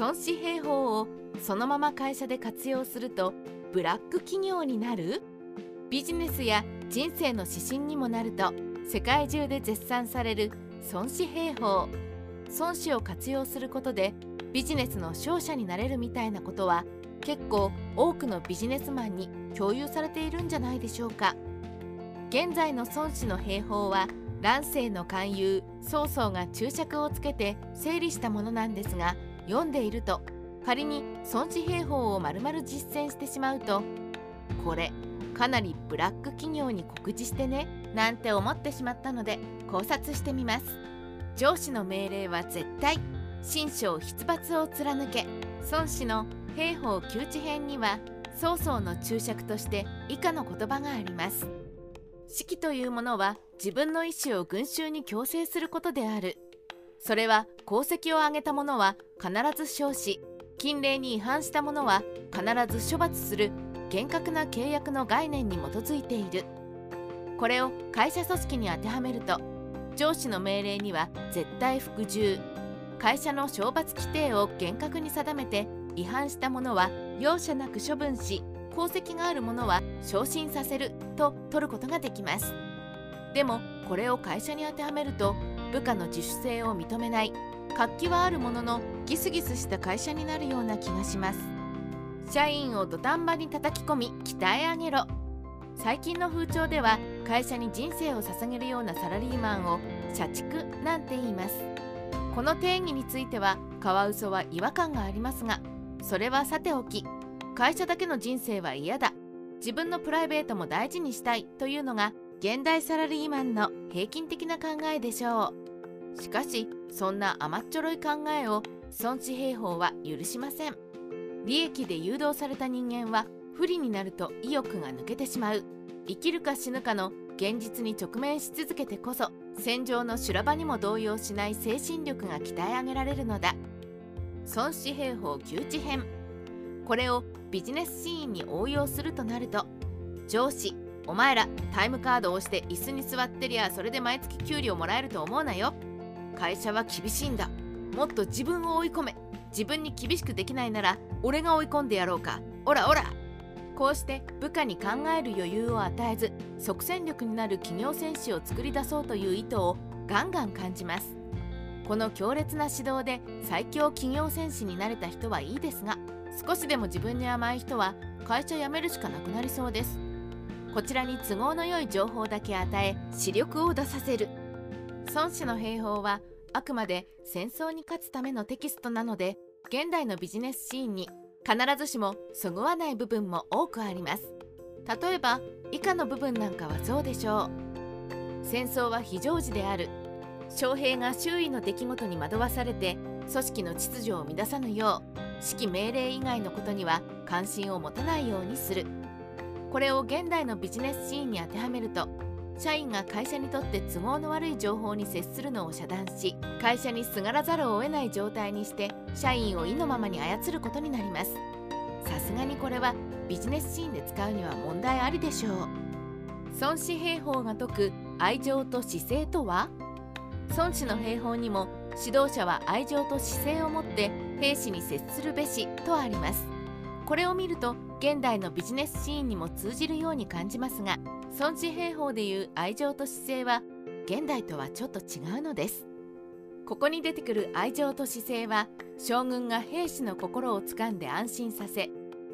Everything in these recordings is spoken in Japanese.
孫子兵法をそのまま会社で活用するとブラック企業になるビジネスや人生の指針にもなると世界中で絶賛される孫子兵法孫子を活用することでビジネスの勝者になれるみたいなことは結構多くのビジネスマンに共有されているんじゃないでしょうか現在の孫子の兵法は乱世の勧誘曹操が注釈をつけて整理したものなんですが読んでいると仮に孫子兵法を丸々実践してしまうとこれかなりブラック企業に告知してねなんて思ってしまったので考察してみます。上司の命令は絶対心章筆抜を貫け。孫子の兵法窮地編には曹操の注釈として以下の言葉があります。士というものは自分の意思を群衆に強制することである。それは功績を上げた者は必ず称し禁令に違反した者は必ず処罰する厳格な契約の概念に基づいている。これを会社組織に当てはめると上司の命令には絶対服従。会社の懲罰規定を厳格に定めて違反した者は容赦なく処分し功績がある者は昇進させると取ることができます。でもこれを会社に当てはめると部下の自主性を認めない。活気はあるもののギスギスした会社になるような気がします。社員を土壇場に叩き込み鍛え上げろ。最近の風潮では会社に人生を捧げるようなサラリーマンを社畜なんて言います。この定義についてはカワウソは違和感がありますがそれはさておき会社だけの人生は嫌だ。自分のプライベートも大事にしたいというのが現代サラリーマンの平均的な考えでしょう。しかしそんな甘っちょろい考えを孫子兵法は許しません。利益で誘導された人間は不利になると意欲が抜けてしまう。生きるか死ぬかの現実に直面し続けてこそ戦場の修羅場にも動揺しない精神力が鍛え上げられるのだ。孫子兵法窮地編。これをビジネスシーンに応用するとなると上司お前らタイムカードを押して椅子に座ってりゃそれで毎月給料もらえると思うなよ。会社は厳しいんだ。もっと自分を追い込め。自分に厳しくできないなら俺が追い込んでやろうか。オラオラ。こうして部下に考える余裕を与えず即戦力になる企業戦士を作り出そうという意図をガンガン感じます。この強烈な指導で最強企業戦士になれた人はいいですが少しでも自分に甘い人は会社辞めるしかなくなりそうです。こちらに都合の良い情報だけ与え視力を出させる。孫子の兵法はあくまで戦争に勝つためのテキストなので現代のビジネスシーンに必ずしもそぐわない部分も多くあります。例えば以下の部分なんかはそうでしょう。戦争は非常時である。将兵が周囲の出来事に惑わされて組織の秩序を乱さぬよう指揮命令以外のことには関心を持たないようにする。これを現代のビジネスシーンに当てはめると社員が会社にとって都合の悪い情報に接するのを遮断し会社にすがらざるを得ない状態にして社員を意のままに操ることになります。さすがにこれはビジネスシーンで使うには問題ありでしょう。孫子兵法が説く愛情と姿勢とは？孫子の兵法にも指導者は愛情と姿勢を持って兵士に接するべしとあります。これを見ると現代のビジネスシーンにも通じるように感じますが孫子兵法でいう愛情と姿勢は現代とはちょっと違うのです。ここに出てくる愛情と姿勢は将軍が兵士の心をつかんで安心させ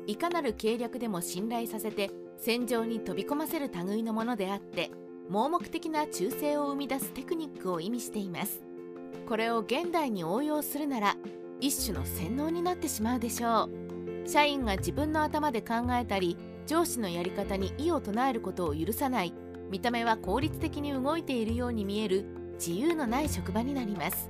いかなる計略でも信頼させて戦場に飛び込ませる類のものであって盲目的な忠誠を生み出すテクニックを意味しています。これを現代に応用するなら一種の洗脳になってしまうでしょう。社員が自分の頭で考えたり上司のやり方に異を唱えることを許さない。見た目は効率的に動いているように見える。自由のない職場になります。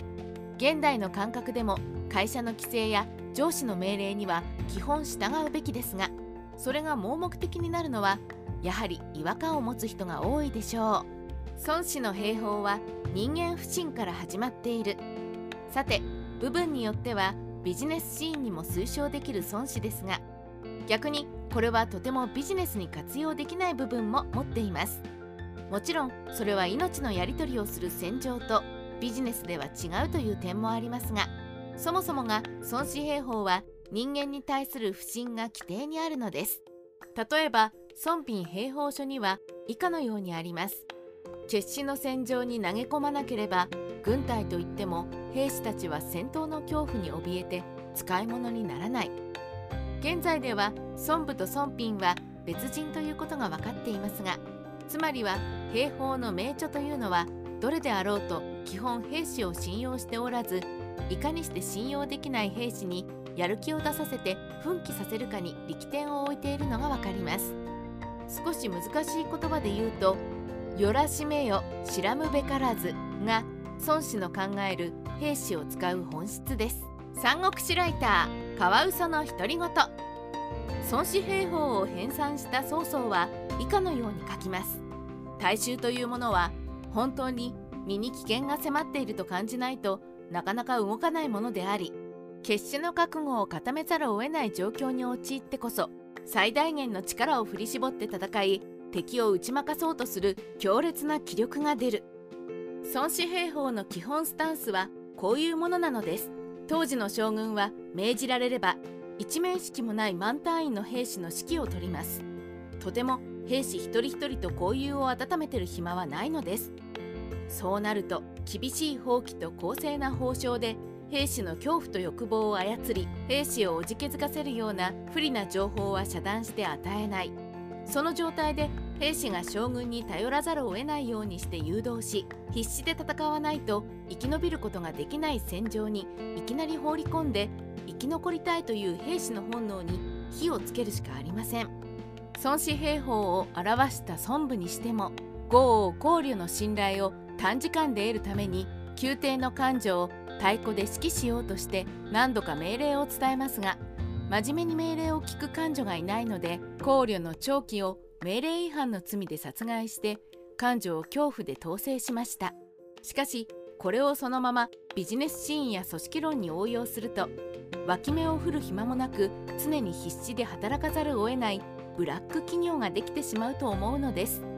現代の感覚でも会社の規制や上司の命令には基本従うべきですがそれが盲目的になるのはやはり違和感を持つ人が多いでしょう。孫子の兵法は人間不信から始まっている。さて部分によってはビジネスシーンにも推奨できる孫子ですが逆にこれはとてもビジネスに活用できない部分も持っています。もちろんそれは命のやり取りをする戦場とビジネスでは違うという点もありますがそもそもが孫子兵法は人間に対する不信が規定にあるのです。例えば孫品兵法書には以下のようにあります。決死の戦場に投げ込まなければ軍隊といっても兵士たちは戦闘の恐怖に怯えて使い物にならない。現在では孫武と孫品は別人ということが分かっていますがつまりは兵法の名著というのはどれであろうと基本兵士を信用しておらずいかにして信用できない兵士にやる気を出させて奮起させるかに力点を置いているのが分かります。少し難しい言葉で言うと「よらしめよ知らむべからず」が孫子の考える兵士を使う本質です。三国志ライターカワウソの独り言。孫子兵法を編纂した曹操は以下のように書きます。大衆というものは本当に身に危険が迫っていると感じないとなかなか動かないものであり決死の覚悟を固めざるを得ない状況に陥ってこそ最大限の力を振り絞って戦い敵を打ち負かそうとする強烈な気力が出る。孫子兵法の基本スタンスはこういうものなのです。当時の将軍は命じられれば一面識もない満単位の兵士の指揮を取ります。とても兵士一人一人と交友を温めてる暇はないのです。そうなると厳しい放棄と公正な報奨で兵士の恐怖と欲望を操り兵士をおじけづかせるような不利な情報は遮断して与えない。その状態で兵士が将軍に頼らざるを得ないようにして誘導し必死で戦わないと生き延びることができない戦場にいきなり放り込んで生き残りたいという兵士の本能に火をつけるしかありません。孫子兵法を表した孫武にしても豪王考慮の信頼を短時間で得るために宮廷の幹事を太鼓で指揮しようとして何度か命令を伝えますが真面目に命令を聞く幹事がいないので考慮の長期を命令違反の罪で殺害して幹事を恐怖で統制しましたしかしこれをそのままビジネスシーンや組織論に応用すると脇目を振る暇もなく常に必死で働かざるを得ないブラック企業ができてしまうと思うのです。